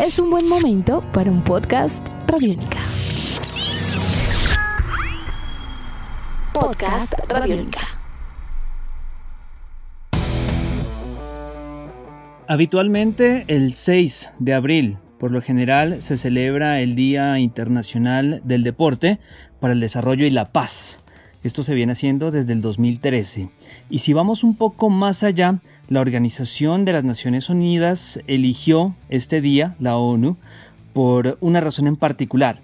es un buen momento para un podcast Radiónica. Podcast Radiónica. Habitualmente el 6 de abril, por lo general, se celebra el Día Internacional del Deporte para el Desarrollo y la Paz. Esto se viene haciendo desde el 2013. Y si vamos un poco más allá, la Organización de las Naciones Unidas eligió este día, la ONU, por una razón en particular.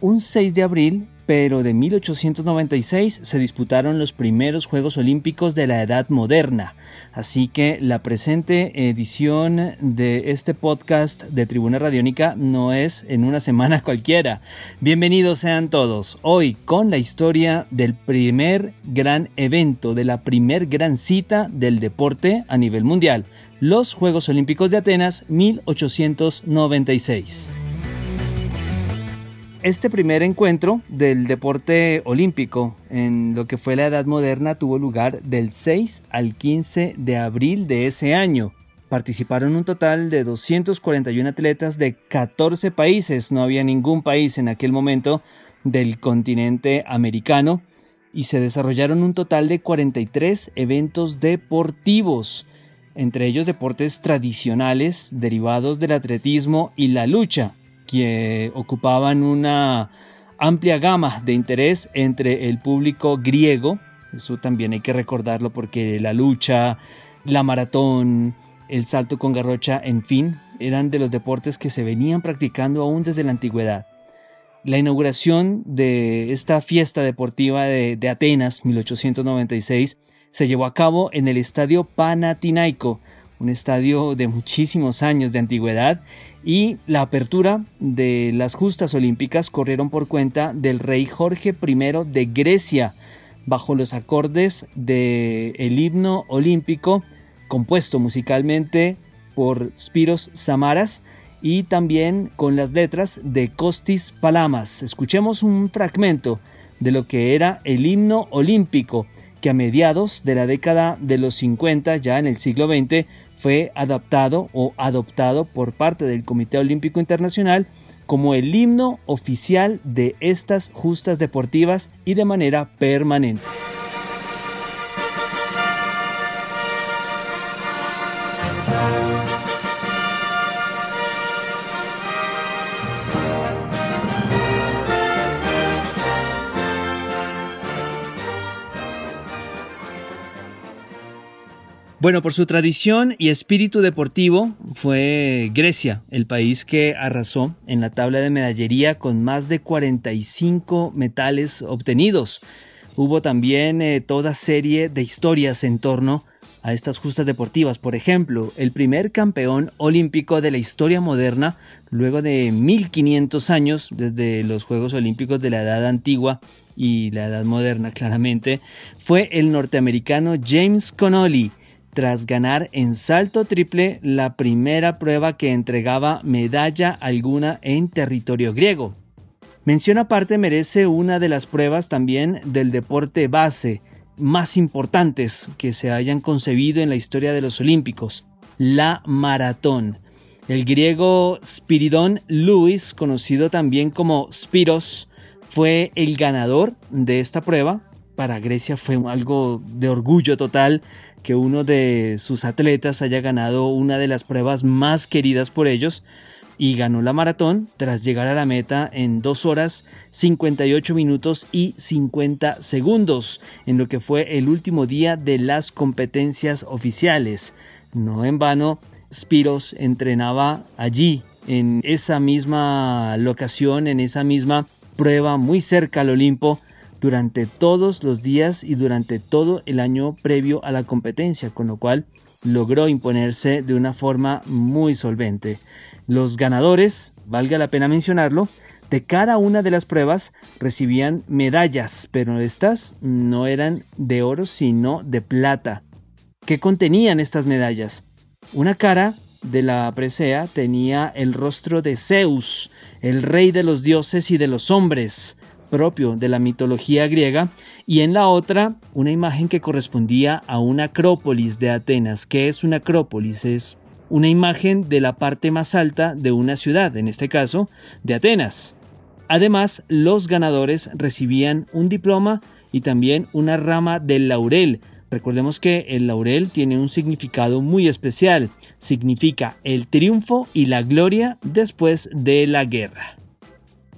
Un 6 de abril pero de 1896 se disputaron los primeros Juegos Olímpicos de la Edad Moderna. Así que la presente edición de este podcast de Tribuna Radiónica no es en una semana cualquiera. Bienvenidos sean todos. Hoy con la historia del primer gran evento, de la primer gran cita del deporte a nivel mundial, los Juegos Olímpicos de Atenas 1896. Este primer encuentro del deporte olímpico en lo que fue la Edad Moderna tuvo lugar del 6 al 15 de abril de ese año. Participaron un total de 241 atletas de 14 países, no había ningún país en aquel momento del continente americano, y se desarrollaron un total de 43 eventos deportivos, entre ellos deportes tradicionales derivados del atletismo y la lucha que ocupaban una amplia gama de interés entre el público griego. Eso también hay que recordarlo porque la lucha, la maratón, el salto con garrocha, en fin, eran de los deportes que se venían practicando aún desde la antigüedad. La inauguración de esta fiesta deportiva de, Atenas, 1896, se llevó a cabo en el Estadio Panatinaico, un estadio de muchísimos años de antigüedad, y la apertura de las justas olímpicas corrieron por cuenta del rey Jorge I de Grecia, bajo los acordes del el himno olímpico, compuesto musicalmente por Spiros Samaras, y también con las letras de Costis Palamas. Escuchemos un fragmento de lo que era el himno olímpico, que a mediados de la década de los 50, ya en el siglo XX, fue adaptado o adoptado por parte del Comité Olímpico Internacional como el himno oficial de estas justas deportivas y de manera permanente. Bueno, por su tradición y espíritu deportivo fue Grecia el país que arrasó en la tabla de medallería con más de 45 metales obtenidos. Hubo también eh, toda serie de historias en torno a estas justas deportivas. Por ejemplo, el primer campeón olímpico de la historia moderna, luego de 1500 años desde los Juegos Olímpicos de la Edad Antigua y la Edad Moderna claramente, fue el norteamericano James Connolly tras ganar en salto triple la primera prueba que entregaba medalla alguna en territorio griego. Mención aparte merece una de las pruebas también del deporte base más importantes que se hayan concebido en la historia de los Olímpicos, la maratón. El griego Spiridon Lewis, conocido también como Spiros, fue el ganador de esta prueba. Para Grecia fue algo de orgullo total que uno de sus atletas haya ganado una de las pruebas más queridas por ellos y ganó la maratón tras llegar a la meta en 2 horas 58 minutos y 50 segundos en lo que fue el último día de las competencias oficiales. No en vano, Spiros entrenaba allí, en esa misma locación, en esa misma prueba muy cerca al Olimpo, durante todos los días y durante todo el año previo a la competencia, con lo cual logró imponerse de una forma muy solvente. Los ganadores, valga la pena mencionarlo, de cada una de las pruebas recibían medallas, pero estas no eran de oro sino de plata. ¿Qué contenían estas medallas? Una cara de la presea tenía el rostro de Zeus, el rey de los dioses y de los hombres, propio de la mitología griega, y en la otra una imagen que correspondía a una acrópolis de Atenas. ¿Qué es una acrópolis? Es una imagen de la parte más alta de una ciudad, en este caso de Atenas. Además, los ganadores recibían un diploma y también una rama del laurel. Recordemos que el laurel tiene un significado muy especial. Significa el triunfo y la gloria después de la guerra.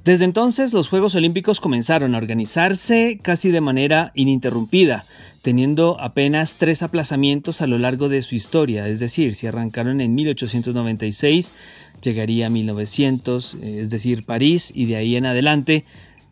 Desde entonces los Juegos Olímpicos comenzaron a organizarse casi de manera ininterrumpida, teniendo apenas tres aplazamientos a lo largo de su historia, es decir, si arrancaron en 1896, llegaría a 1900, es decir, París, y de ahí en adelante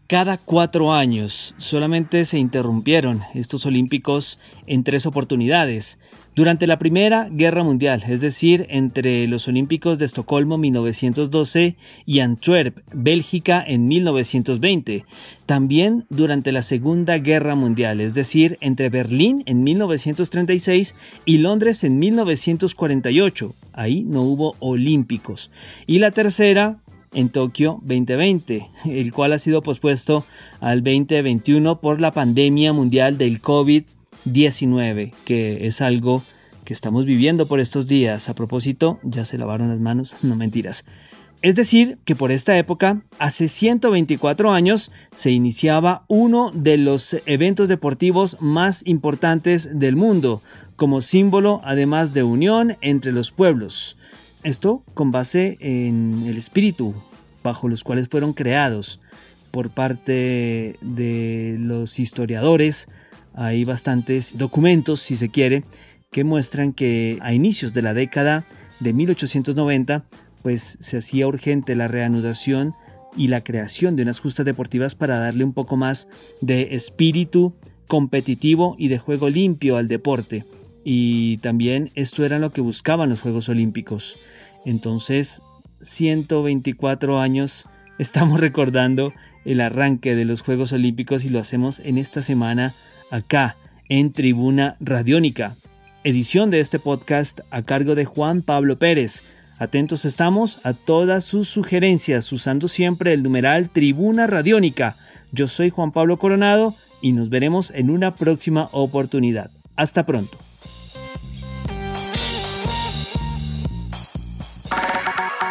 cada cuatro años solamente se interrumpieron estos Olímpicos en tres oportunidades. Durante la Primera Guerra Mundial, es decir, entre los Olímpicos de Estocolmo 1912 y Antwerp, Bélgica en 1920. También durante la Segunda Guerra Mundial, es decir, entre Berlín en 1936 y Londres en 1948. Ahí no hubo Olímpicos. Y la tercera en Tokio 2020, el cual ha sido pospuesto al 2021 por la pandemia mundial del COVID-19, que es algo que estamos viviendo por estos días. A propósito, ya se lavaron las manos, no mentiras. Es decir, que por esta época, hace 124 años, se iniciaba uno de los eventos deportivos más importantes del mundo, como símbolo además de unión entre los pueblos. Esto con base en el espíritu bajo los cuales fueron creados por parte de los historiadores. Hay bastantes documentos, si se quiere, que muestran que a inicios de la década de 1890, pues se hacía urgente la reanudación y la creación de unas justas deportivas para darle un poco más de espíritu competitivo y de juego limpio al deporte y también esto era lo que buscaban los Juegos Olímpicos. Entonces, 124 años estamos recordando el arranque de los Juegos Olímpicos y lo hacemos en esta semana acá en Tribuna Radiónica. Edición de este podcast a cargo de Juan Pablo Pérez. Atentos estamos a todas sus sugerencias usando siempre el numeral Tribuna Radiónica. Yo soy Juan Pablo Coronado y nos veremos en una próxima oportunidad. Hasta pronto.